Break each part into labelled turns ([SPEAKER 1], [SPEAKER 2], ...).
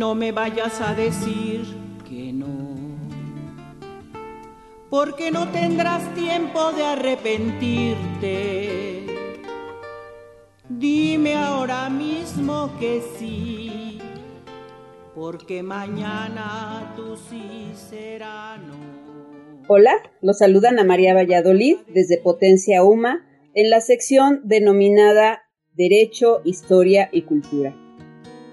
[SPEAKER 1] No me vayas a decir que no, porque no tendrás tiempo de arrepentirte. Dime ahora mismo que sí, porque mañana tú sí será no.
[SPEAKER 2] Hola, los saludan a María Valladolid desde Potencia UMA en la sección denominada Derecho, Historia y Cultura.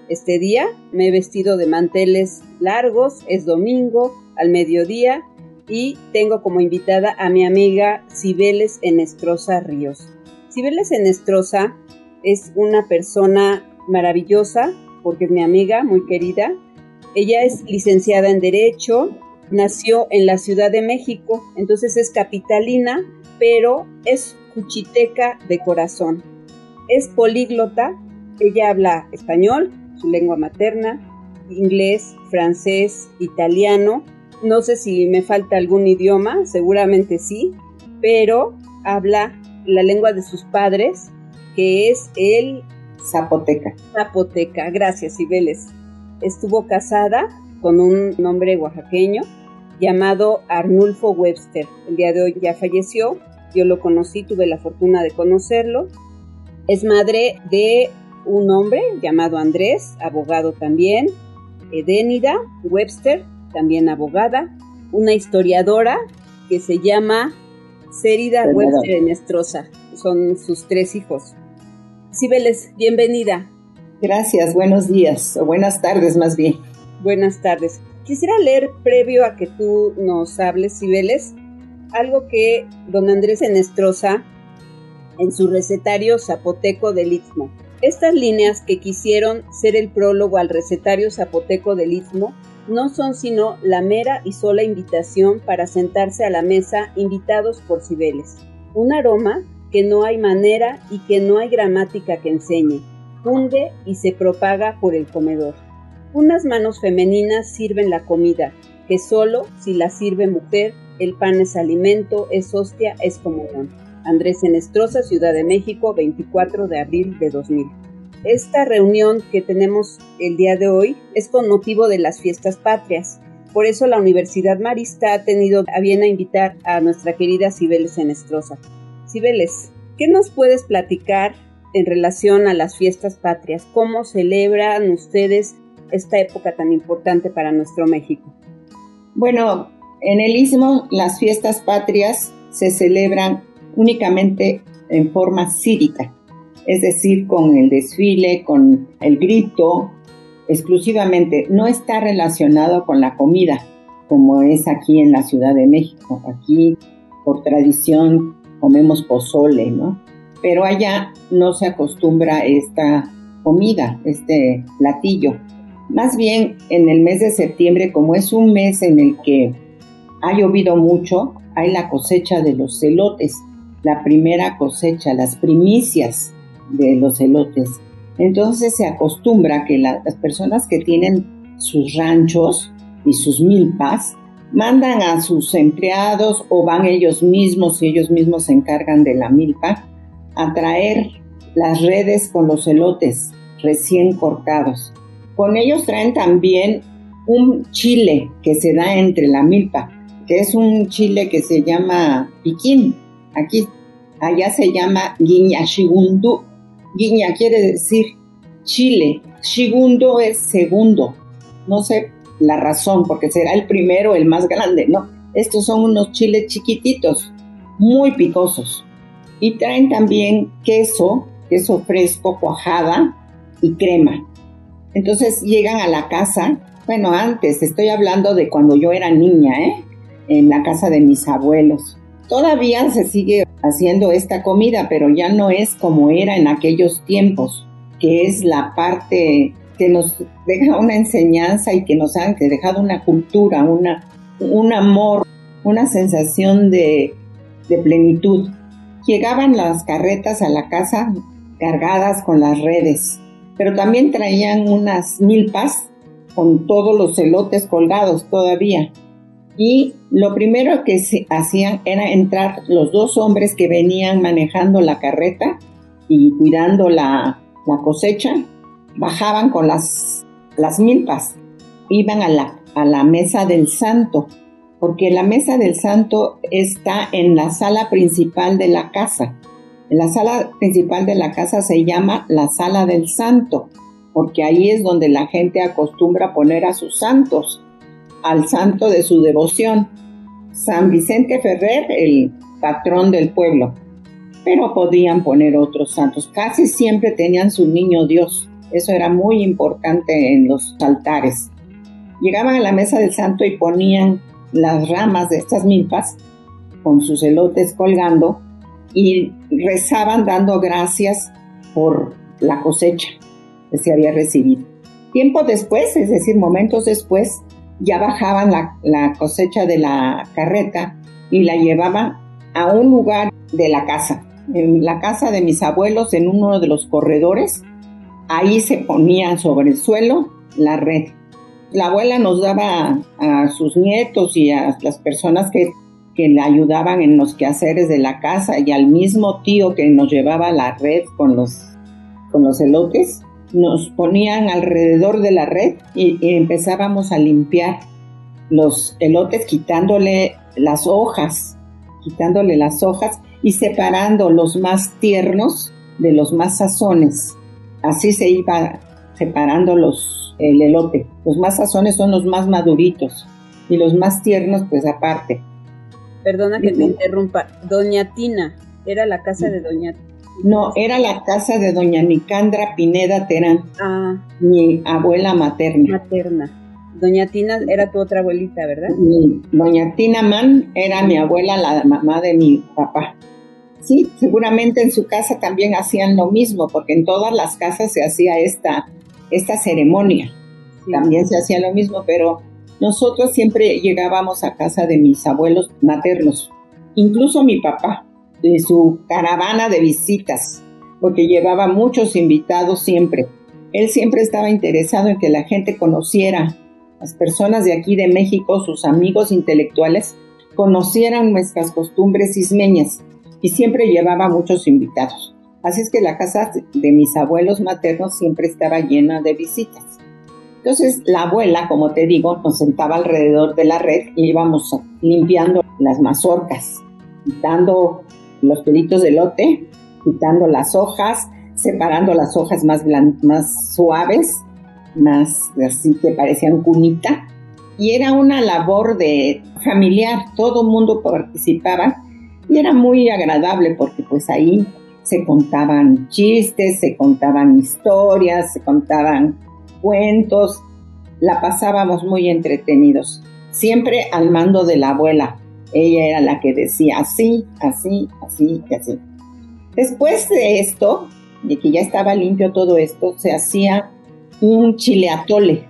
[SPEAKER 2] Este día me he vestido de manteles largos, es domingo, al mediodía, y tengo como invitada a mi amiga Cibeles Enestrosa Ríos. Cibeles Enestrosa es una persona maravillosa porque es mi amiga, muy querida. Ella es licenciada en Derecho, nació en la Ciudad de México, entonces es capitalina, pero es cuchiteca de corazón. Es políglota, ella habla español, su lengua materna, inglés, francés, italiano. No sé si me falta algún idioma, seguramente sí, pero habla la lengua de sus padres, que es el
[SPEAKER 3] zapoteca.
[SPEAKER 2] Zapoteca, gracias, Cibeles. Estuvo casada con un nombre oaxaqueño llamado Arnulfo Webster. El día de hoy ya falleció, yo lo conocí, tuve la fortuna de conocerlo. Es madre de un hombre llamado Andrés, abogado también, Edénida Webster, también abogada, una historiadora que se llama Cérida Webster Enestrosa, son sus tres hijos. Cibeles, bienvenida.
[SPEAKER 3] Gracias, buenos días, o buenas tardes más bien.
[SPEAKER 2] Buenas tardes. Quisiera leer, previo a que tú nos hables, Cibeles, algo que don Andrés Enestrosa, en su recetario zapoteco del Istmo, estas líneas que quisieron ser el prólogo al recetario zapoteco del Istmo no son sino la mera y sola invitación para sentarse a la mesa invitados por Cibeles. Un aroma que no hay manera y que no hay gramática que enseñe, funde y se propaga por el comedor. Unas manos femeninas sirven la comida, que solo si la sirve mujer, el pan es alimento, es hostia, es comunión. Andrés Enestrosa, Ciudad de México, 24 de abril de 2000. Esta reunión que tenemos el día de hoy es con motivo de las fiestas patrias. Por eso la Universidad Marista ha tenido a bien a invitar a nuestra querida Cibeles Enestrosa. Cibeles, ¿qué nos puedes platicar en relación a las fiestas patrias? ¿Cómo celebran ustedes esta época tan importante para nuestro México?
[SPEAKER 3] Bueno, en el Istmo las fiestas patrias se celebran únicamente en forma cívica, es decir, con el desfile, con el grito, exclusivamente. No está relacionado con la comida, como es aquí en la Ciudad de México. Aquí, por tradición, comemos pozole, ¿no? Pero allá no se acostumbra esta comida, este platillo. Más bien en el mes de septiembre, como es un mes en el que ha llovido mucho, hay la cosecha de los celotes la primera cosecha, las primicias de los elotes. Entonces se acostumbra que las personas que tienen sus ranchos y sus milpas mandan a sus empleados o van ellos mismos y ellos mismos se encargan de la milpa a traer las redes con los elotes recién cortados. Con ellos traen también un chile que se da entre la milpa, que es un chile que se llama piquín Aquí, allá se llama guiña shigundu. Guiña quiere decir chile. Shigundo es segundo. No sé la razón, porque será el primero, el más grande, ¿no? Estos son unos chiles chiquititos, muy picosos. Y traen también queso, queso fresco, cuajada y crema. Entonces llegan a la casa, bueno, antes, estoy hablando de cuando yo era niña, ¿eh? En la casa de mis abuelos. Todavía se sigue haciendo esta comida, pero ya no es como era en aquellos tiempos, que es la parte que nos deja una enseñanza y que nos ha dejado una cultura, una, un amor, una sensación de, de plenitud. Llegaban las carretas a la casa cargadas con las redes, pero también traían unas milpas con todos los elotes colgados todavía. Y lo primero que se hacían era entrar los dos hombres que venían manejando la carreta y cuidando la, cosecha, bajaban con las, las milpas, iban a la, a la mesa del santo, porque la mesa del santo está en la sala principal de la casa. La sala principal de la casa se llama la sala del santo, porque ahí es donde la gente acostumbra poner a sus santos al santo de su devoción, San Vicente Ferrer, el patrón del pueblo. Pero podían poner otros santos. Casi siempre tenían su niño Dios. Eso era muy importante en los altares. Llegaban a la mesa del santo y ponían las ramas de estas milpas con sus elotes colgando y rezaban dando gracias por la cosecha que se había recibido. Tiempo después, es decir, momentos después, ya bajaban la, cosecha de la carreta y la llevaban a un lugar de la casa, en la casa de mis abuelos, en uno de los corredores. Ahí se ponía sobre el suelo la red. La abuela nos daba a, sus nietos y a las personas que, que, le ayudaban en los quehaceres de la casa y al mismo tío que nos llevaba la red con los, con los elotes, nos ponían alrededor de la red y, empezábamos a limpiar los elotes quitándole las hojas, quitándole las hojas y separando los más tiernos de los más sazones. Así se iba separando los, el elote. Los más sazones son los más maduritos y los más tiernos pues aparte.
[SPEAKER 2] Perdona que te interrumpa. Doña Tina, era la casa de Doña
[SPEAKER 3] no, era la casa de doña Nicandra Pineda Terán, ah. mi abuela materna.
[SPEAKER 2] Materna. Doña Tina era tu otra abuelita, ¿verdad?
[SPEAKER 3] doña Tina Man era mi abuela, la mamá de mi papá. Sí, seguramente en su casa también hacían lo mismo, porque en todas las casas se hacía esta, esta ceremonia. También se hacía lo mismo, pero nosotros siempre llegábamos a casa de mis abuelos maternos, incluso mi papá de su caravana de visitas, porque llevaba muchos invitados siempre. Él siempre estaba interesado en que la gente conociera, las personas de aquí de México, sus amigos intelectuales, conocieran nuestras costumbres ismeñas y siempre llevaba muchos invitados. Así es que la casa de mis abuelos maternos siempre estaba llena de visitas. Entonces la abuela, como te digo, nos sentaba alrededor de la red y íbamos limpiando las mazorcas, quitando los pelitos de lote, quitando las hojas, separando las hojas más, más suaves, más así que parecían cunita. Y era una labor de familiar, todo el mundo participaba y era muy agradable porque pues ahí se contaban chistes, se contaban historias, se contaban cuentos, la pasábamos muy entretenidos, siempre al mando de la abuela, ella era la que decía así, así, así y así. Después de esto, de que ya estaba limpio todo esto, se hacía un chile atole,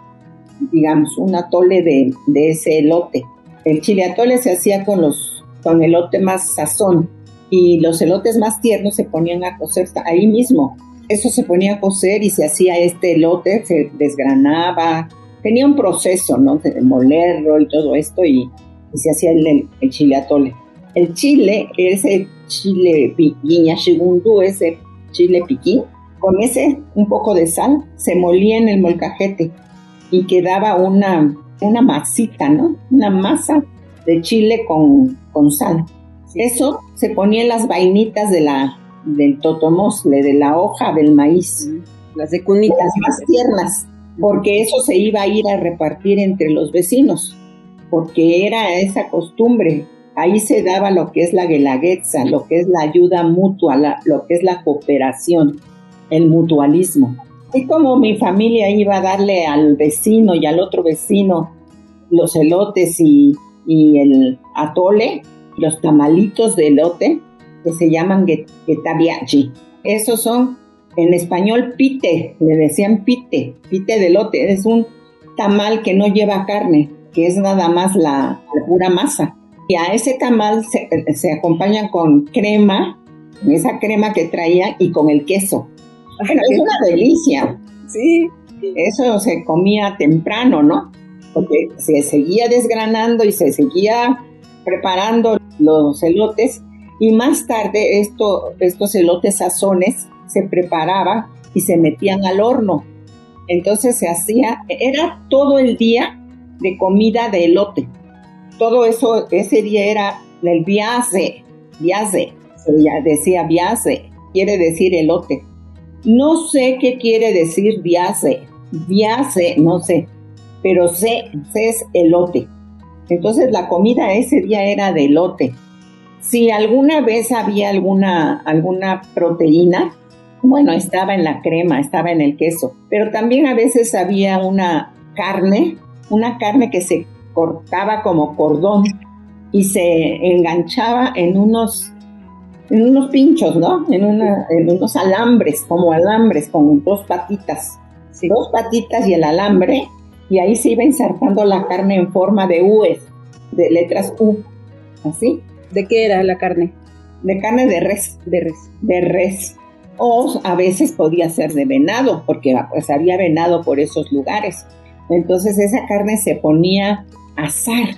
[SPEAKER 3] digamos, un atole de, ese elote. El chile atole se hacía con los con elote más sazón y los elotes más tiernos se ponían a cocer ahí mismo. Eso se ponía a cocer y se hacía este elote, se desgranaba, tenía un proceso, ¿no? De molerlo y todo esto y y se hacía el, chile atole. El chile, ese chile piquiña segundo, ese chile piquín, con ese un poco de sal, se molía en el molcajete y quedaba una, una masita, ¿no? Una masa de chile con, con sal. Eso se ponía en las vainitas de la, del totomosle, de la hoja del maíz.
[SPEAKER 2] Las de cunitas. Las
[SPEAKER 3] más tiernas, porque eso se iba a ir a repartir entre los vecinos porque era esa costumbre. Ahí se daba lo que es la guelaguetza, lo que es la ayuda mutua, lo que es la cooperación, el mutualismo. Y como mi familia iba a darle al vecino y al otro vecino los elotes y, el atole, los tamalitos de elote, que se llaman getabiachi. Esos son, en español, pite, le decían pite, pite de elote. Es un tamal que no lleva carne, que es nada más la, pura masa. Y a ese tamal se, se acompaña con crema, esa crema que traía y con el queso. Bueno, es una delicia.
[SPEAKER 2] Sí.
[SPEAKER 3] Eso se comía temprano, ¿no? porque se seguía desgranando y se seguía preparando los elotes y más tarde esto, estos elotes sazones se preparaban y se metían al horno. Entonces se hacía, era todo el día de comida de elote. Todo eso, ese día era el viaje, viaje, se decía viaje, quiere decir elote. No sé qué quiere decir viaje, viaje, no sé, pero sé, sé es elote. Entonces la comida ese día era de elote. Si alguna vez había alguna, alguna proteína, bueno, estaba en la crema, estaba en el queso, pero también a veces había una carne, una carne que se cortaba como cordón y se enganchaba en unos, en unos pinchos, ¿no? En, en unos alambres, como alambres, con dos patitas. Dos patitas y el alambre, y ahí se iba insertando la carne en forma de U's, de letras U, así.
[SPEAKER 2] ¿De qué era la carne?
[SPEAKER 3] De carne de res.
[SPEAKER 2] De res.
[SPEAKER 3] De res. O a veces podía ser de venado, porque pues había venado por esos lugares. Entonces esa carne se ponía a asar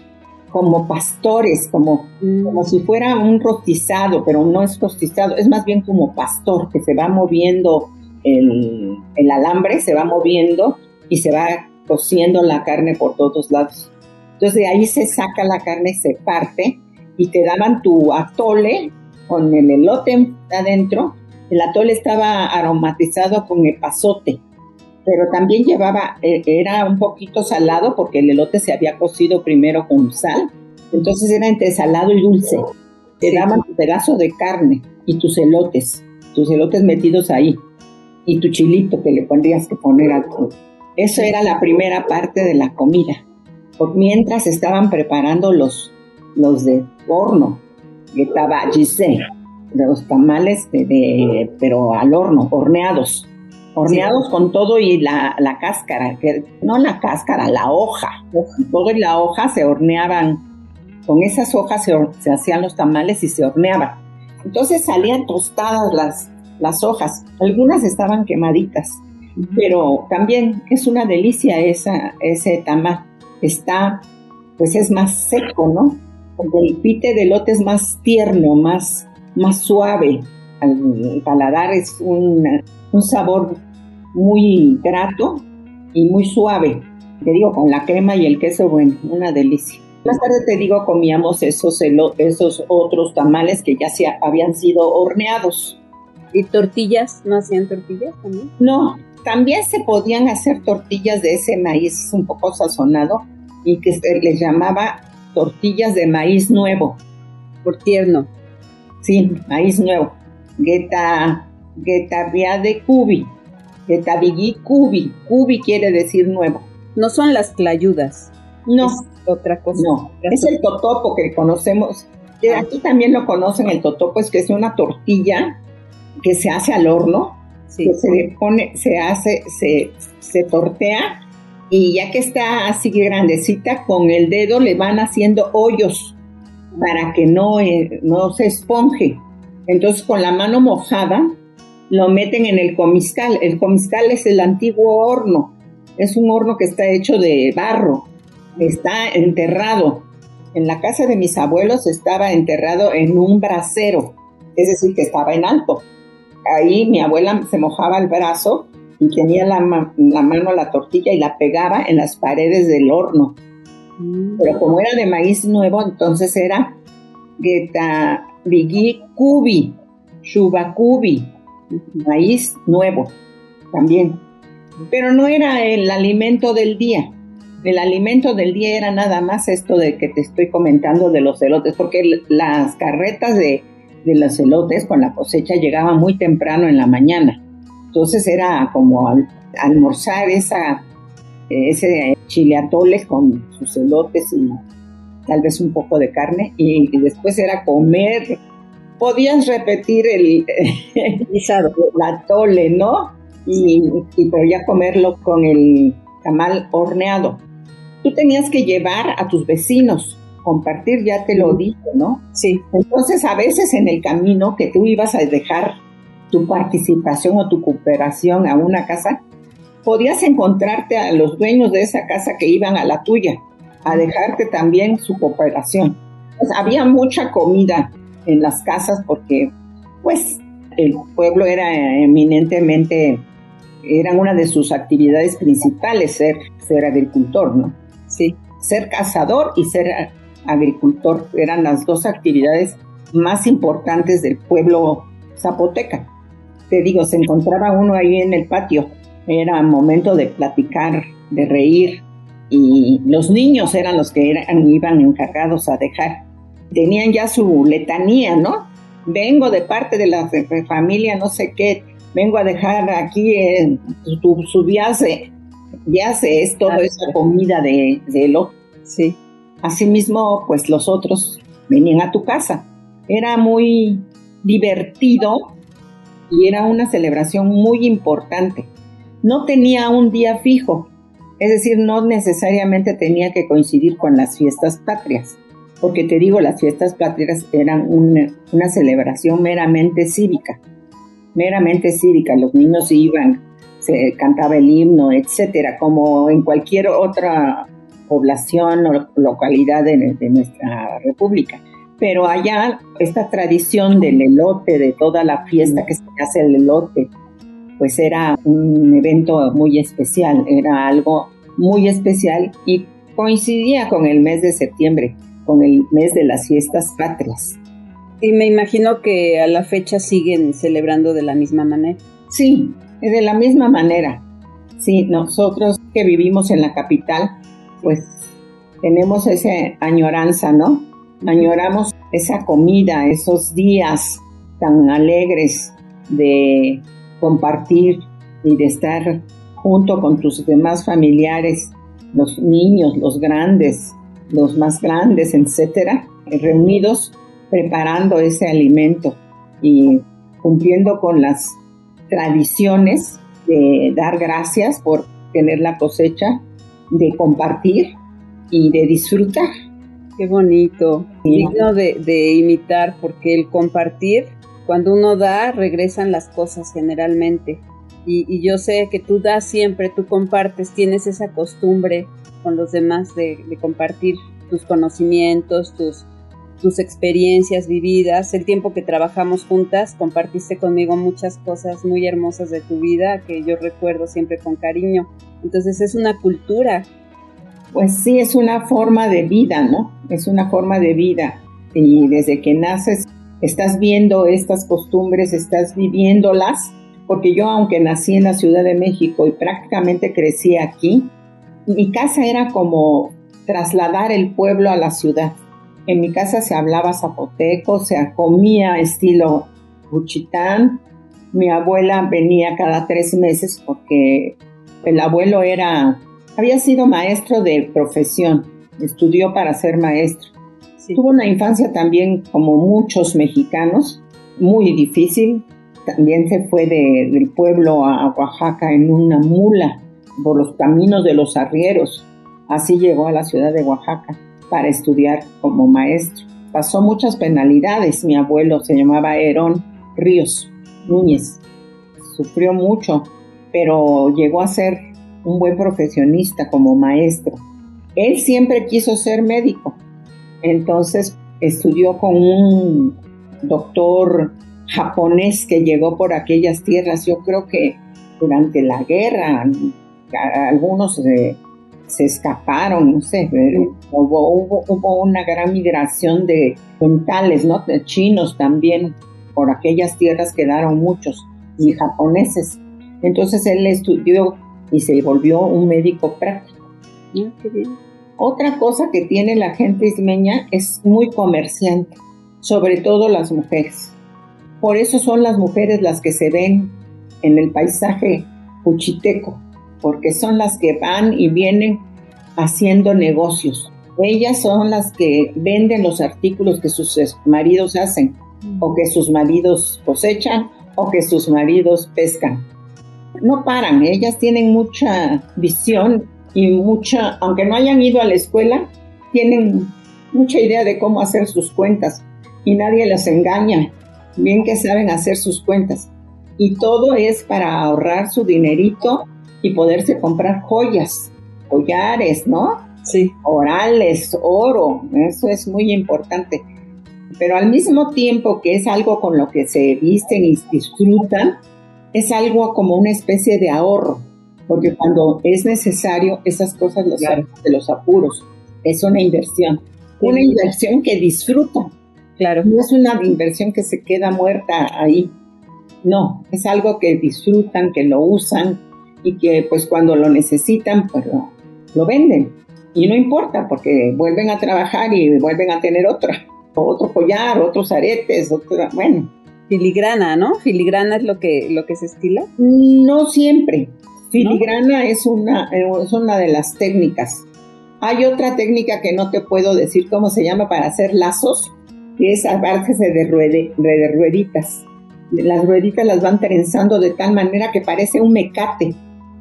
[SPEAKER 3] como pastores, como, mm. como si fuera un rostizado, pero no es rostizado, es más bien como pastor, que se va moviendo el, el alambre, se va moviendo y se va cociendo la carne por todos lados. Entonces de ahí se saca la carne, se parte y te daban tu atole con el elote adentro. El atole estaba aromatizado con epazote, pero también llevaba, eh, era un poquito salado porque el elote se había cocido primero con sal. Entonces era entre salado y dulce. Te daban tu pedazo de carne y tus elotes, tus elotes metidos ahí. Y tu chilito que le pondrías que poner al... Eso era la primera parte de la comida. Por mientras estaban preparando los los de horno, que estaba de los tamales, de, pero al horno, horneados. Horneados con todo y la, cáscara, que, no la cáscara, la hoja. Todo y la hoja se horneaban. Con esas hojas se, hacían los tamales y se horneaban. Entonces salían tostadas las, las hojas. Algunas estaban quemaditas, pero también es una delicia esa, ese tamal. Está, pues es más seco, ¿no? El pite de lote es más tierno, más, más suave. Al paladar es un, un sabor muy grato y muy suave. Te digo, con la crema y el queso, bueno, una delicia. Más tarde te digo, comíamos esos, esos otros tamales que ya se habían sido horneados.
[SPEAKER 2] ¿Y tortillas? ¿No hacían tortillas también?
[SPEAKER 3] No, también se podían hacer tortillas de ese maíz un poco sazonado y que se les llamaba tortillas de maíz nuevo.
[SPEAKER 2] Por tierno.
[SPEAKER 3] Sí, maíz nuevo. Geta, via de cubi. Getavigui cubi. Cubi quiere decir nuevo.
[SPEAKER 2] No son las clayudas.
[SPEAKER 3] No.
[SPEAKER 2] Es otra cosa.
[SPEAKER 3] No, es el totopo que conocemos. Ah. Aquí también lo conocen el totopo, es que es una tortilla que se hace al horno, sí. que se le pone, se hace, se, se tortea y ya que está así grandecita, con el dedo le van haciendo hoyos para que no, eh, no se esponje. Entonces con la mano mojada lo meten en el comiscal. El comiscal es el antiguo horno. Es un horno que está hecho de barro. Está enterrado. En la casa de mis abuelos estaba enterrado en un brasero, es decir, que estaba en alto. Ahí mi abuela se mojaba el brazo y tenía la, mano a la tortilla y la pegaba en las paredes del horno. Mm. Pero como era de maíz nuevo, entonces era geta bigi cubi, shuba cubi, maíz nuevo también. Pero no era el alimento del día. El alimento del día era nada más esto de que te estoy comentando de los elotes, porque las carretas de, de los elotes con la cosecha llegaban muy temprano en la mañana. Entonces era como almorzar esa, ese chile atole con sus elotes y tal vez un poco de carne y, después era comer. Podías repetir el, el atole, ¿no? Y, y podías comerlo con el tamal horneado. Tú tenías que llevar a tus vecinos, compartir, ya te lo dije, ¿no?
[SPEAKER 2] Sí.
[SPEAKER 3] Entonces a veces en el camino que tú ibas a dejar tu participación o tu cooperación a una casa, podías encontrarte a los dueños de esa casa que iban a la tuya a dejarte también su cooperación. Pues, había mucha comida en las casas porque pues el pueblo era eminentemente, era una de sus actividades principales ser, ser agricultor, ¿no? Sí, ser cazador y ser agricultor eran las dos actividades más importantes del pueblo zapoteca. Te digo, se encontraba uno ahí en el patio, era momento de platicar, de reír, y los niños eran los que eran, iban encargados a dejar. Tenían ya su letanía, ¿no? Vengo de parte de la familia no sé qué, vengo a dejar aquí eh, su, su viaje, viaje es toda esa comida de, de Sí. Asimismo, pues los otros venían a tu casa. Era muy divertido y era una celebración muy importante. No tenía un día fijo, es decir, no necesariamente tenía que coincidir con las fiestas patrias, porque te digo, las fiestas patrias eran una, celebración meramente cívica, meramente cívica. Los niños iban, se cantaba el himno, etcétera, como en cualquier otra población o localidad de, de nuestra república. Pero allá esta tradición del elote, de toda la fiesta que se hace el elote, pues era un evento muy especial, era algo muy especial y coincidía con el mes de septiembre, con el mes de las fiestas patrias.
[SPEAKER 2] Y me imagino que a la fecha siguen celebrando de la misma manera.
[SPEAKER 3] Sí, de la misma manera. Sí, nosotros que vivimos en la capital, pues tenemos esa añoranza, ¿no? Añoramos esa comida, esos días tan alegres de compartir y de estar junto con tus demás familiares, los niños, los grandes, los más grandes, etcétera, reunidos preparando ese alimento y cumpliendo con las tradiciones de dar gracias por tener la cosecha, de compartir y de disfrutar.
[SPEAKER 2] Qué bonito, digno de, de imitar, porque el compartir cuando uno da, regresan las cosas generalmente. Y, yo sé que tú das siempre, tú compartes, tienes esa costumbre con los demás de, compartir tus conocimientos, tus, tus experiencias vividas, el tiempo que trabajamos juntas, compartiste conmigo muchas cosas muy hermosas de tu vida que yo recuerdo siempre con cariño. Entonces es una cultura.
[SPEAKER 3] Pues sí, es una forma de vida, ¿no? Es una forma de vida. Y desde que naces estás viendo estas costumbres, estás viviéndolas, porque yo aunque nací en la Ciudad de México y prácticamente crecí aquí, mi casa era como trasladar el pueblo a la ciudad. En mi casa se hablaba zapoteco, se comía estilo buchitán. Mi abuela venía cada tres meses porque el abuelo era, había sido maestro de profesión, estudió para ser maestro. Tuvo una infancia también, como muchos mexicanos, muy difícil. También se fue del pueblo a Oaxaca en una mula por los caminos de los arrieros. Así llegó a la ciudad de Oaxaca para estudiar como maestro. Pasó muchas penalidades. Mi abuelo se llamaba Herón Ríos Núñez. Sufrió mucho, pero llegó a ser un buen profesionista como maestro. Él siempre quiso ser médico, entonces estudió con un doctor japonés que llegó por aquellas tierras. Yo creo que durante la guerra algunos se escaparon, no sé, hubo, hubo, una gran migración de mentales, ¿no? De chinos también, por aquellas tierras quedaron muchos, y japoneses. Entonces él estudió y se volvió un médico práctico. Ah, qué bien. Otra cosa que tiene la gente ismeña es muy comerciante, sobre todo las mujeres. Por eso son las mujeres las que se ven en el paisaje puchiteco, porque son las que van y vienen haciendo negocios. Ellas son las que venden los artículos que sus maridos hacen, o que sus maridos cosechan, o que sus maridos pescan. No paran, ellas tienen mucha visión y mucha, aunque no hayan ido a la escuela, tienen mucha idea de cómo hacer sus cuentas y nadie las engaña, bien que saben hacer sus cuentas. Y todo es para ahorrar su dinerito y poderse comprar joyas, collares, ¿no?
[SPEAKER 2] Sí.
[SPEAKER 3] Orales, oro, eso es muy importante. Pero al mismo tiempo que es algo con lo que se visten y disfrutan, es algo como una especie de ahorro, porque cuando es necesario, esas cosas los de los apuros. Es una inversión, una inversión que disfrutan.
[SPEAKER 2] Claro.
[SPEAKER 3] No es una inversión que se queda muerta ahí. No, es algo que disfrutan, que lo usan y que pues cuando lo necesitan, pues lo, venden. Y no importa porque vuelven a trabajar y vuelven a tener otra, otro collar, otros aretes, otra, bueno.
[SPEAKER 2] Filigrana, ¿no? Filigrana es lo que, lo que se estila.
[SPEAKER 3] No siempre. Filigrana es, una, es una de las técnicas. Hay otra técnica que no te puedo decir cómo se llama para hacer lazos, que es a de, ruede, de rueditas. Las rueditas las van trenzando de tal manera que parece un mecate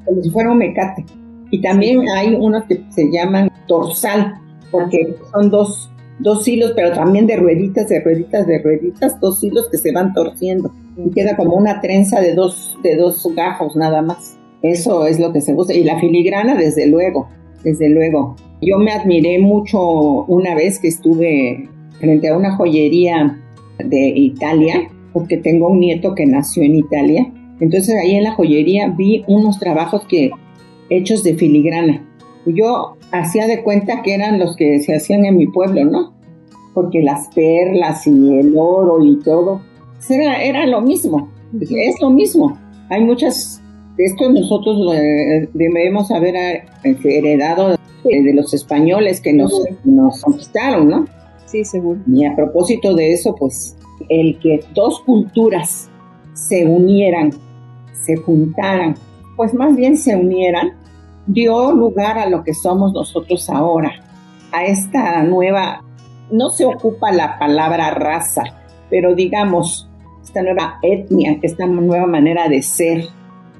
[SPEAKER 3] como si fuera un mecate. Y también hay unos que se llaman torsal, porque son dos, dos hilos, pero también de rueditas, de rueditas, de rueditas, dos hilos que se van torciendo. Y queda como una trenza de dos, de dos gajos nada más. Eso es lo que se usa. Y la filigrana, desde luego, desde luego. Yo me admiré mucho una vez que estuve frente a una joyería de Italia, porque tengo un nieto que nació en Italia, entonces ahí en la joyería vi unos trabajos que hechos de filigrana. Yo hacía de cuenta que eran los que se hacían en mi pueblo, ¿no? Porque las perlas y el oro y todo, pues era, era lo mismo, es lo mismo. Hay muchas, de esto nosotros debemos haber eh, heredado de, los españoles que nos, nos conquistaron, ¿no?
[SPEAKER 2] Sí, seguro.
[SPEAKER 3] Y a propósito de eso, pues el que dos culturas se unieran se juntaran, pues más bien se unieran, dio lugar a lo que somos nosotros ahora, a esta nueva, no se ocupa la palabra raza, pero digamos, esta nueva etnia, esta nueva manera de ser,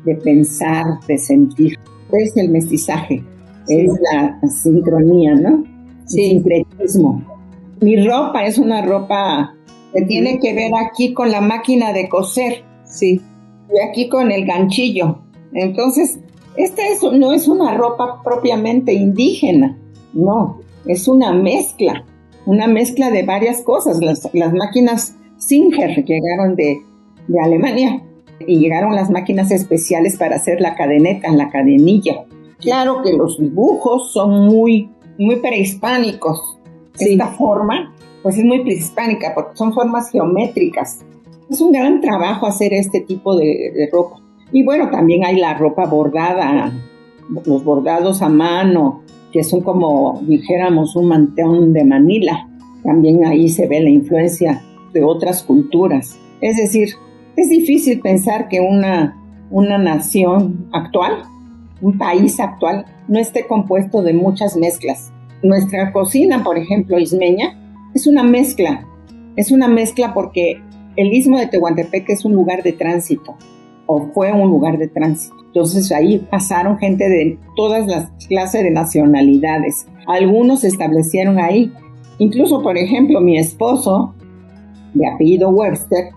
[SPEAKER 3] de pensar, de sentir. Es el mestizaje, es la sincronía, ¿no?
[SPEAKER 2] Sí.
[SPEAKER 3] El sincretismo. Mi ropa es una ropa que tiene que ver aquí con la máquina de coser.
[SPEAKER 2] Sí
[SPEAKER 3] y aquí con el ganchillo. Entonces, esta no es una ropa propiamente indígena, no, es una mezcla, una mezcla de varias cosas. Las, máquinas Singer llegaron de, de, Alemania y llegaron las máquinas especiales para hacer la cadeneta, la cadenilla. Claro que los dibujos son muy, muy prehispánicos. Esta forma, pues es muy prehispánica porque son formas geométricas es un gran trabajo hacer este tipo de, ropa. Y bueno, también hay la ropa bordada, los bordados a mano, que son como dijéramos un mantón de Manila. También ahí se ve la influencia de otras culturas. Es decir, es difícil pensar que una, una nación actual, un país actual, no esté compuesto de muchas mezclas. Nuestra cocina, por ejemplo, ismeña, es una mezcla. Es una mezcla porque el istmo de Tehuantepec es un lugar de tránsito, o fue un lugar de tránsito. Entonces ahí pasaron gente de todas las clases de nacionalidades. Algunos se establecieron ahí. Incluso, por ejemplo, mi esposo, de apellido Webster,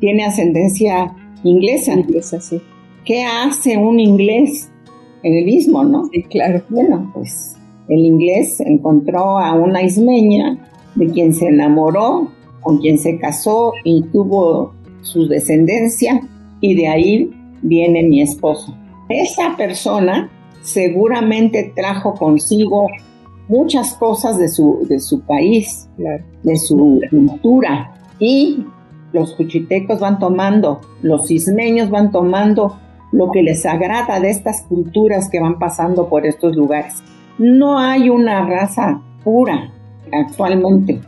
[SPEAKER 3] tiene ascendencia inglesa.
[SPEAKER 2] Inglesa, sí.
[SPEAKER 3] ¿Qué hace un inglés en el istmo, no?
[SPEAKER 2] Sí, claro.
[SPEAKER 3] Bueno, pues el inglés encontró a una ismeña de quien se enamoró con quien se casó y tuvo su descendencia y de ahí viene mi esposo. Esa persona seguramente trajo consigo muchas cosas de su, de su país, de su cultura y los cuchitecos van tomando, los ismeños van tomando lo que les agrada de estas culturas que van pasando por estos lugares. No hay una raza pura actualmente.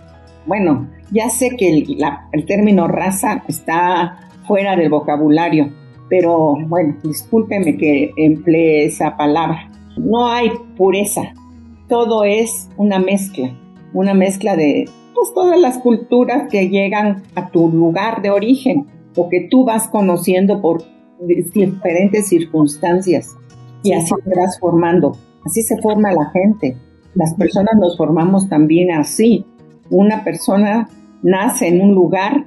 [SPEAKER 3] Bueno, ya sé que el, término raza está fuera del vocabulario, pero bueno, discúlpeme que emplee esa palabra. No hay pureza, todo es una mezcla, una mezcla de pues, todas las culturas que llegan a tu lugar de origen o que tú vas conociendo por diferentes circunstancias y así te vas formando. Así se forma la gente. Las personas nos formamos también así. Una persona nace en un lugar,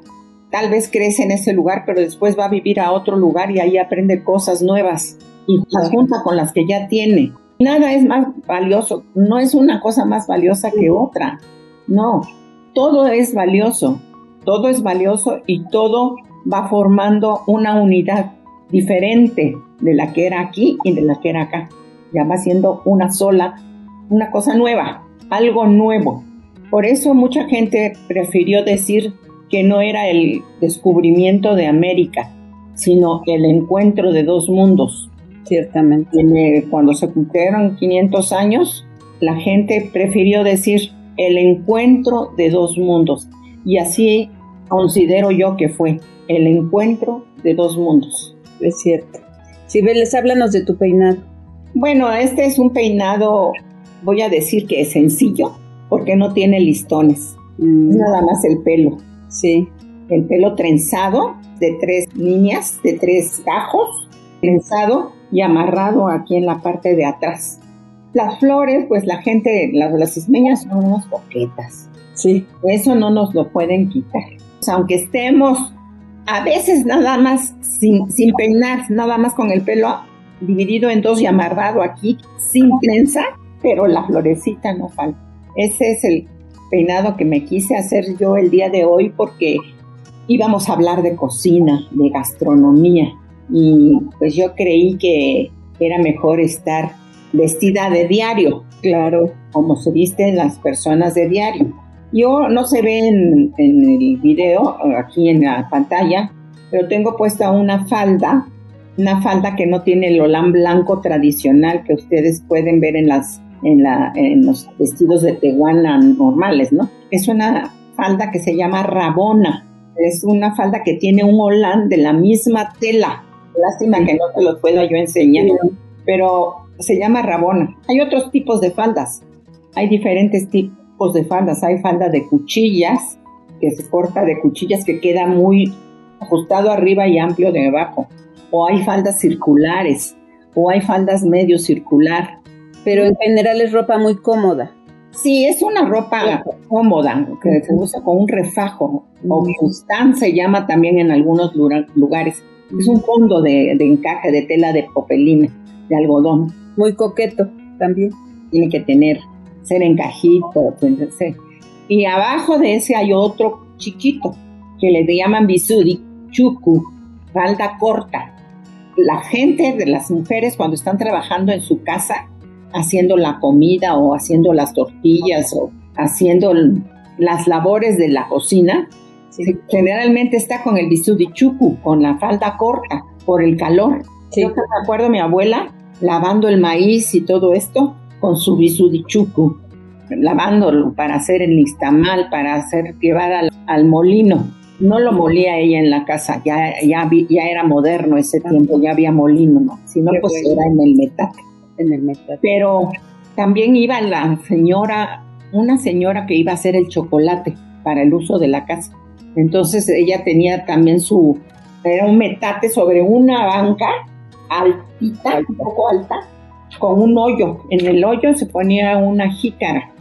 [SPEAKER 3] tal vez crece en ese lugar, pero después va a vivir a otro lugar y ahí aprende cosas nuevas y las junta con las que ya tiene. Nada es más valioso, no es una cosa más valiosa que otra, no, todo es valioso, todo es valioso y todo va formando una unidad diferente de la que era aquí y de la que era acá. Ya va siendo una sola, una cosa nueva, algo nuevo. Por eso mucha gente prefirió decir que no era el descubrimiento de América, sino el encuentro de dos mundos.
[SPEAKER 2] Ciertamente.
[SPEAKER 3] Cuando se cumplieron 500 años, la gente prefirió decir el encuentro de dos mundos. Y así considero yo que fue el encuentro de dos mundos.
[SPEAKER 2] Es cierto. Sibeles, háblanos de tu peinado.
[SPEAKER 3] Bueno, este es un peinado, voy a decir que es sencillo, porque no tiene listones. Mm. Nada más el pelo.
[SPEAKER 2] Sí.
[SPEAKER 3] El pelo trenzado de tres líneas, de tres gajos, trenzado y amarrado aquí en la parte de atrás. Las flores, pues la gente, las, las ismeñas son unas coquetas.
[SPEAKER 2] Sí.
[SPEAKER 3] Eso no nos lo pueden quitar. aunque estemos a veces nada más sin, sin peinar, nada más con el pelo dividido en dos y amarrado aquí, sin trenza, pero la florecita no falta. Ese es el peinado que me quise hacer yo el día de hoy porque íbamos a hablar de cocina, de gastronomía. Y pues yo creí que era mejor estar vestida de diario, claro, como se visten las personas de diario. Yo no se ve en, el video, aquí en la pantalla, pero tengo puesta una falda, una falda que no tiene el olán blanco tradicional que ustedes pueden ver en las en, la, en los vestidos de tehuana normales, ¿no? Es una falda que se llama rabona. Es una falda que tiene un olán de la misma tela. Lástima que no te lo puedo yo enseñar, pero se llama rabona. Hay otros tipos de faldas. Hay diferentes tipos de faldas. Hay falda de cuchillas, que se corta de cuchillas que queda muy ajustado arriba y amplio de abajo. O hay faldas circulares, o hay faldas medio circular,
[SPEAKER 2] pero en general es ropa muy cómoda.
[SPEAKER 3] Sí, es una ropa cómoda, que se usa con un refajo, o fustán se llama también en algunos lugares. Es un fondo de, encaje de tela de popelina, de algodón.
[SPEAKER 2] Muy coqueto también.
[SPEAKER 3] Tiene que tener, ser encajito. Y abajo de ese hay otro chiquito, que le llaman bisudi, chuku, falda corta. La gente de las mujeres cuando están trabajando en su casa haciendo la comida o haciendo las tortillas o haciendo las labores de la cocina, generalmente está con el bisudichuku, con la falda corta, por el calor. Yo me acuerdo mi abuela lavando el maíz y todo esto con su bisudichuku, lavándolo para hacer el listamal, para hacer llevar al, molino. No lo molía ella en la casa, ya, ya, ya era moderno ese tiempo, ya había molino, ¿no? Si no, pues era en el metate
[SPEAKER 2] en el
[SPEAKER 3] Pero también iba la señora, una señora que iba a hacer el chocolate para el uso de la casa. Entonces ella tenía también su, era un metate sobre una banca altita, un poco alta, con un hoyo. En el hoyo se ponía una jícara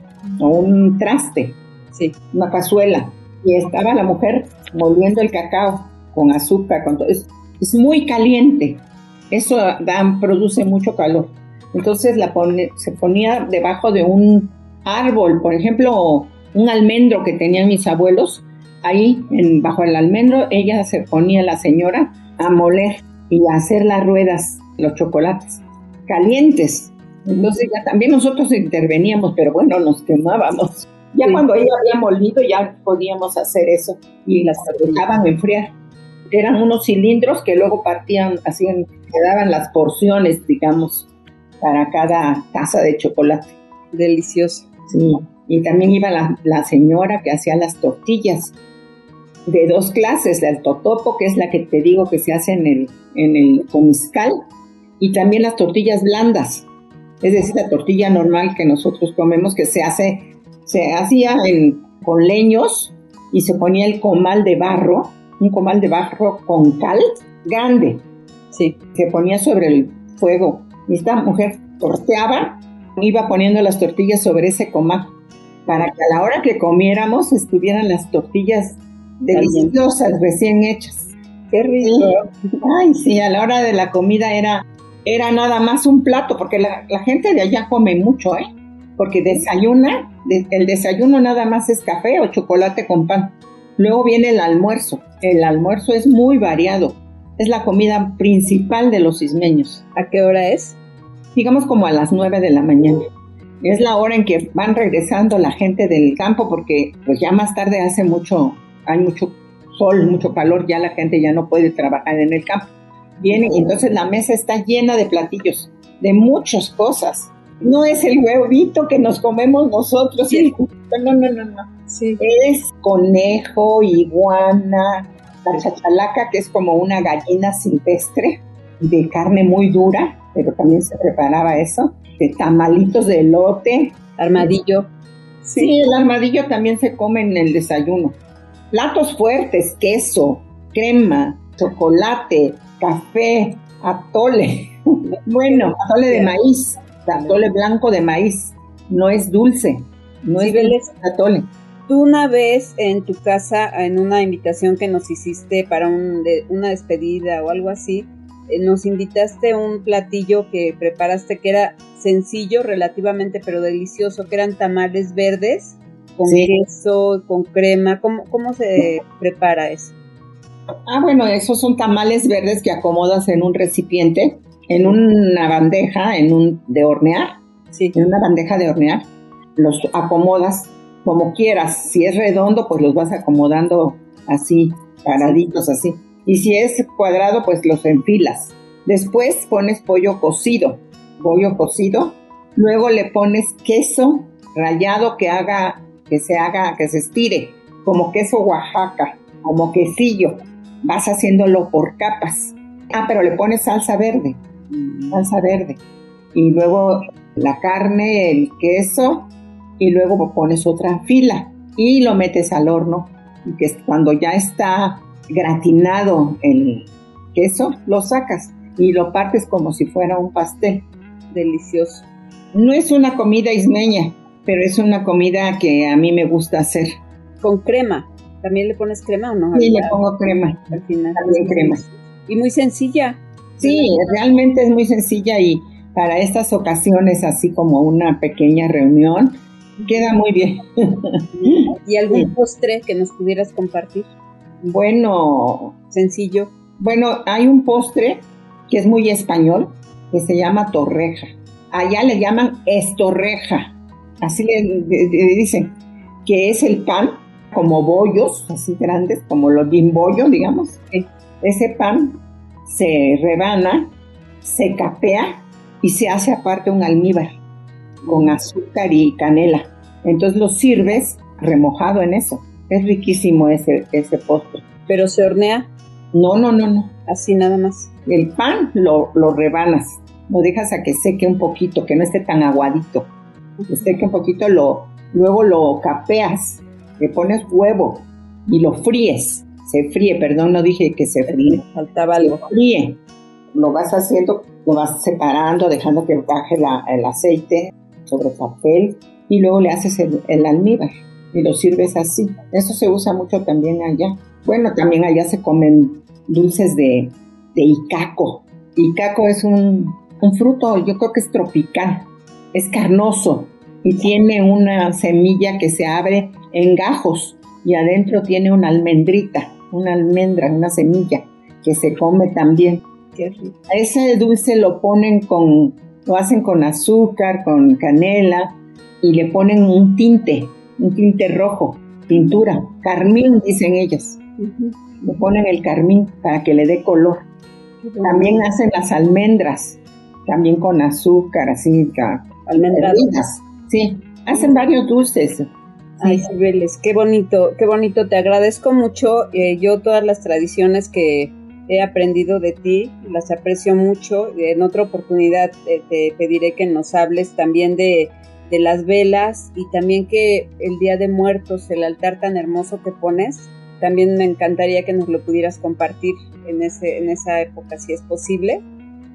[SPEAKER 3] o un traste,
[SPEAKER 2] sí.
[SPEAKER 3] una cazuela. Y estaba la mujer moliendo el cacao con azúcar, con todo. Es, es muy caliente. Eso da, produce mucho calor. Entonces la se ponía debajo de un árbol, por ejemplo, un almendro que tenían mis abuelos. Ahí, en, bajo el almendro, ella se ponía, la señora, a moler y a hacer las ruedas, los chocolates, calientes. Entonces ya también nosotros interveníamos, pero bueno, nos quemábamos. Ya cuando ella había molido ya podíamos hacer eso y las dejaban enfriar. Eran unos cilindros que luego partían, hacían, quedaban las porciones, digamos, para cada taza de chocolate.
[SPEAKER 2] Delicioso.
[SPEAKER 3] Sí. Y también iba la, señora que hacía las tortillas de dos clases, el totopo, que es la que te digo que se hace en el, en el comiscal, y también las tortillas blandas, es decir, la tortilla normal que nosotros comemos, que se hace, se hacía con leños y se ponía el comal de barro, un comal de barro con cal grande,
[SPEAKER 2] sí.
[SPEAKER 3] se ponía sobre el fuego y esta mujer torteaba, iba poniendo las tortillas sobre ese comal para que a la hora que comiéramos estuvieran las tortillas deliciosas, recién hechas.
[SPEAKER 2] Qué rico.
[SPEAKER 3] Ay, sí, a la hora de la comida era era nada más un plato, porque la, gente de allá come mucho, ¿eh? Porque desayuna, el desayuno nada más es café o chocolate con pan. Luego viene el almuerzo. El almuerzo es muy variado. Es la comida principal de los ismeños.
[SPEAKER 2] ¿A qué hora es?
[SPEAKER 3] Digamos como a las 9 de la mañana. Es la hora en que van regresando la gente del campo porque pues ya más tarde hace mucho, hay mucho sol, mucho calor, ya la gente ya no puede trabajar en el campo vienen y entonces la mesa está llena de platillos, de muchas cosas. No es el huevito que nos comemos nosotros, no, no, no, no. Es conejo, iguana, la chachalaca, que es como una gallina silvestre, de carne muy dura, pero también se preparaba eso, de tamalitos de elote.
[SPEAKER 2] Armadillo.
[SPEAKER 3] Sí, el armadillo también se come en el desayuno. Platos fuertes, queso, crema, chocolate, café, atole. bueno, atole de maíz, atole blanco de maíz. No es dulce, no es atole.
[SPEAKER 2] Tú una vez en tu casa, en una invitación que nos hiciste para una despedida o algo así, nos invitaste un platillo que preparaste que era sencillo relativamente, pero delicioso, que eran tamales verdes con queso, con crema. ¿Cómo, ¿Cómo se prepara eso?
[SPEAKER 3] Ah, bueno, esos son tamales verdes que acomodas en un recipiente, en una bandeja, en un de hornear. Sí. En una bandeja de hornear. Los acomodas como quieras. Si es redondo, pues los vas acomodando así, paraditos así. Y si es cuadrado, pues los enfilas. Después pones pollo cocido, pollo cocido. Luego le pones queso rallado que haga, que se haga, que se estire, como queso Oaxaca, como quesillo vas haciéndolo por capas. Ah, pero le pones salsa verde, salsa verde. Y luego la carne, el queso, y luego pones otra fila y lo metes al horno. Y que cuando ya está gratinado el queso, lo sacas y lo partes como si fuera un pastel.
[SPEAKER 2] Delicioso.
[SPEAKER 3] No es una comida ismeña, pero es una comida que a mí me gusta hacer.
[SPEAKER 2] Con crema. ¿También le pones crema o no?
[SPEAKER 3] Sí, le pongo crema. Al final. También crema.
[SPEAKER 2] Y muy sencilla.
[SPEAKER 3] Sí, realmente es muy sencilla y para estas ocasiones, así como una pequeña reunión, queda muy bien.
[SPEAKER 2] ¿Y algún postre que nos pudieras compartir?
[SPEAKER 3] Bueno,
[SPEAKER 2] sencillo.
[SPEAKER 3] Bueno, hay un postre que es muy español, que se llama torreja. Allá le llaman estorreja, así le dicen, que es el pan como bollos, así grandes, como los bimbollos, digamos. Ese pan se rebana, se capea y se hace aparte un almíbar con azúcar y canela. Entonces lo sirves remojado en eso. Es riquísimo ese, ese postre.
[SPEAKER 2] ¿Pero se hornea?
[SPEAKER 3] No, no, no, no.
[SPEAKER 2] Así nada más.
[SPEAKER 3] El pan lo, lo rebanas, lo dejas a que seque un poquito, que no esté tan aguadito. Que seque un poquito, lo, luego lo capeas le pones huevo y lo fríes. Se fríe, perdón, no dije que se fríe.
[SPEAKER 2] Faltaba algo.
[SPEAKER 3] fríe. Lo vas haciendo, lo vas separando, dejando que baje el aceite sobre papel y luego le haces el, almíbar y lo sirves así. Eso se usa mucho también allá. Bueno, también allá se comen dulces de, de icaco. Icaco es un, un fruto, yo creo que es tropical, es carnoso y tiene una semilla que se abre en gajos y adentro tiene una almendrita, una almendra, una semilla que se come también. Ese dulce lo ponen con, lo hacen con azúcar, con canela y le ponen un tinte, un tinte rojo, pintura, carmín dicen ellas. Le ponen el carmín para que le dé color. También hacen las almendras, también con azúcar, así, almendras. Sí, hacen varios dulces.
[SPEAKER 2] Ay, Cibeles, qué bonito, qué bonito. Te agradezco mucho. Eh, yo todas las tradiciones que he aprendido de ti, las aprecio mucho. En otra oportunidad eh, te pediré que nos hables también de, de, las velas y también que el Día de Muertos, el altar tan hermoso que pones, también me encantaría que nos lo pudieras compartir en, ese, en esa época, si es posible.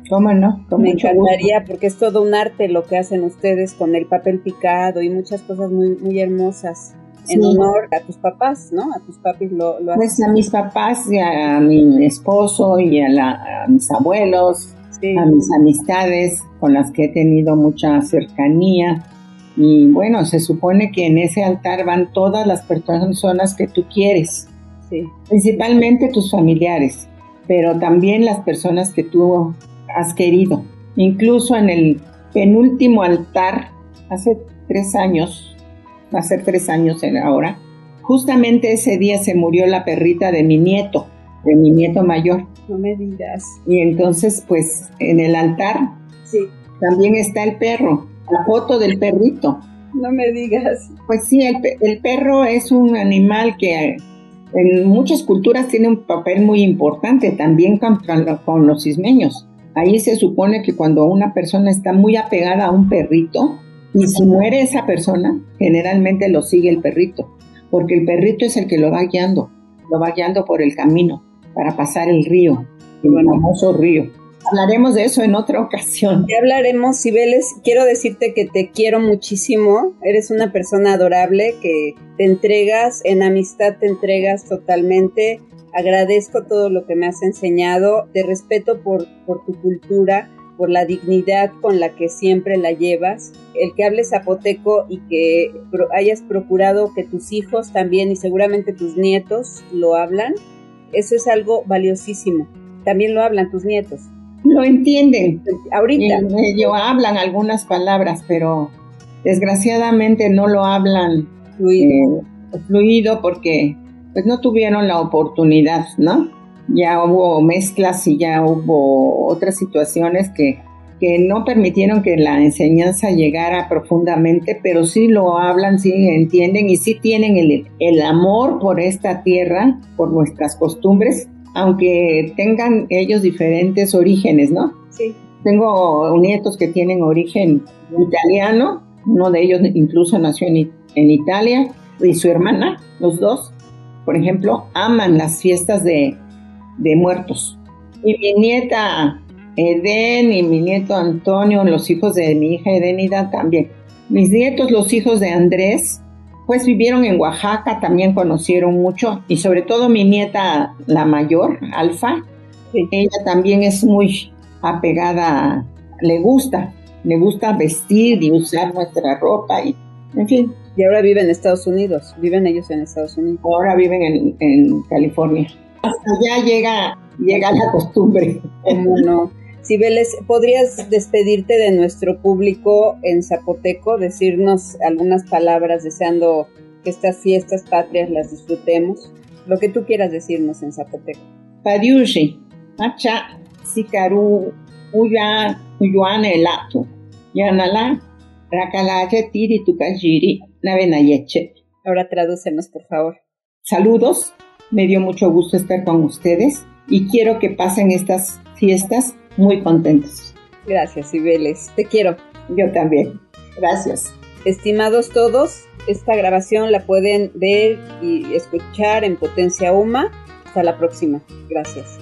[SPEAKER 3] ¿Cómo no?
[SPEAKER 2] Me encantaría porque es todo un arte lo que hacen ustedes con el papel picado y muchas cosas muy, muy hermosas. En honor a tus papás, ¿no? A tus papis lo, lo
[SPEAKER 3] Pues a mis papás y a, mi esposo y a, mis abuelos a mis amistades con las que he tenido mucha cercanía. Y bueno, se supone que en ese altar van todas las personas que tú quieres, sí. principalmente tus familiares, pero también las personas que tú has querido. Incluso en el penúltimo altar, hace tres años, va a ser tres años ahora, justamente ese día se murió la perrita de mi nieto, de mi nieto mayor.
[SPEAKER 2] No me digas.
[SPEAKER 3] Y entonces, pues, en el altar sí. también está el perro, la foto del perrito.
[SPEAKER 2] No me digas.
[SPEAKER 3] Pues sí, el, el perro es un animal que en muchas culturas tiene un papel muy importante, también con los ismeños. Ahí se supone que cuando una persona está muy apegada a un perrito y si muere esa persona, generalmente lo sigue el perrito, porque el perrito es el que lo va guiando, lo va guiando por el camino para pasar el río, el famoso río. Hablaremos de eso en otra ocasión.
[SPEAKER 2] Ya hablaremos, Cibeles. Quiero decirte que te quiero muchísimo. Eres una persona adorable que te entregas, en amistad te entregas totalmente Agradezco todo lo que me has enseñado, te respeto por, tu cultura, por la dignidad con la que siempre la llevas, el que hables zapoteco y que hayas procurado que tus hijos también y seguramente tus nietos lo hablan, eso es algo valiosísimo. También lo hablan tus nietos.
[SPEAKER 3] Lo entienden. Ahorita. Ellos hablan algunas palabras, pero desgraciadamente no lo hablan fluido, eh, fluido porque pues no tuvieron la oportunidad, ¿no? Ya hubo mezclas y ya hubo otras situaciones que, que no permitieron que la enseñanza llegara profundamente, pero sí lo hablan, sí entienden y sí tienen el, el amor por esta tierra, por nuestras costumbres, aunque tengan ellos diferentes orígenes, ¿no?
[SPEAKER 2] Sí.
[SPEAKER 3] Tengo nietos que tienen origen italiano, uno de ellos incluso nació en, en Italia, y su hermana, los dos, por ejemplo, aman las fiestas de, muertos. Y mi nieta Eden y mi nieto Antonio, los hijos de mi hija Edenida también. Mis nietos, los hijos de Andrés, pues vivieron en Oaxaca, también conocieron mucho y sobre todo mi nieta, la mayor, Alfa, ella también es muy apegada, le gusta, le gusta vestir y usar nuestra ropa y, en fin,
[SPEAKER 2] y ahora viven en Estados Unidos. Viven ellos en Estados Unidos.
[SPEAKER 3] Ahora viven en, California. Hasta allá llega, llega la costumbre.
[SPEAKER 2] ¿Cómo no? Sibeles, ¿podrías despedirte de nuestro público en Zapoteco? Decirnos algunas palabras deseando que estas fiestas patrias las disfrutemos. Lo que tú quieras decirnos en Zapoteco.
[SPEAKER 3] Padiushi, macha, sikaru, uya, uyuan elato, yanala, rakalaje tiri tukajiri,
[SPEAKER 2] Ahora tradúcenos, por favor.
[SPEAKER 3] Saludos, me dio mucho gusto estar con ustedes y quiero que pasen estas fiestas muy contentos.
[SPEAKER 2] Gracias, Cibeles. Te quiero.
[SPEAKER 3] Yo también. Gracias.
[SPEAKER 2] Estimados todos, esta grabación la pueden ver y escuchar en Potencia Uma. Hasta la próxima. Gracias.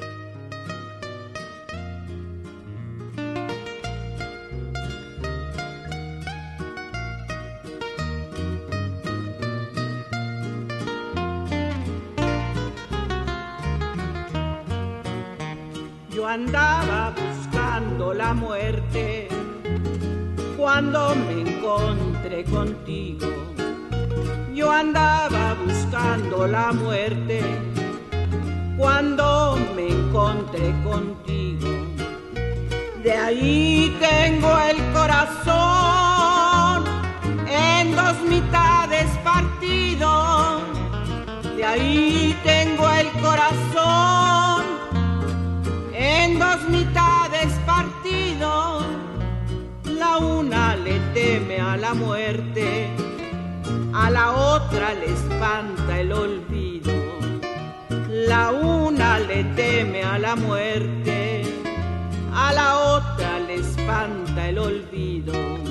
[SPEAKER 1] Andaba buscando la muerte cuando me encontré contigo. Yo andaba buscando la muerte cuando me encontré contigo. De ahí tengo el corazón en dos mitades partido. De ahí tengo el corazón dos mitades partido, la una le teme a la muerte, a la otra le espanta el olvido. La una le teme a la muerte, a la otra le espanta el olvido.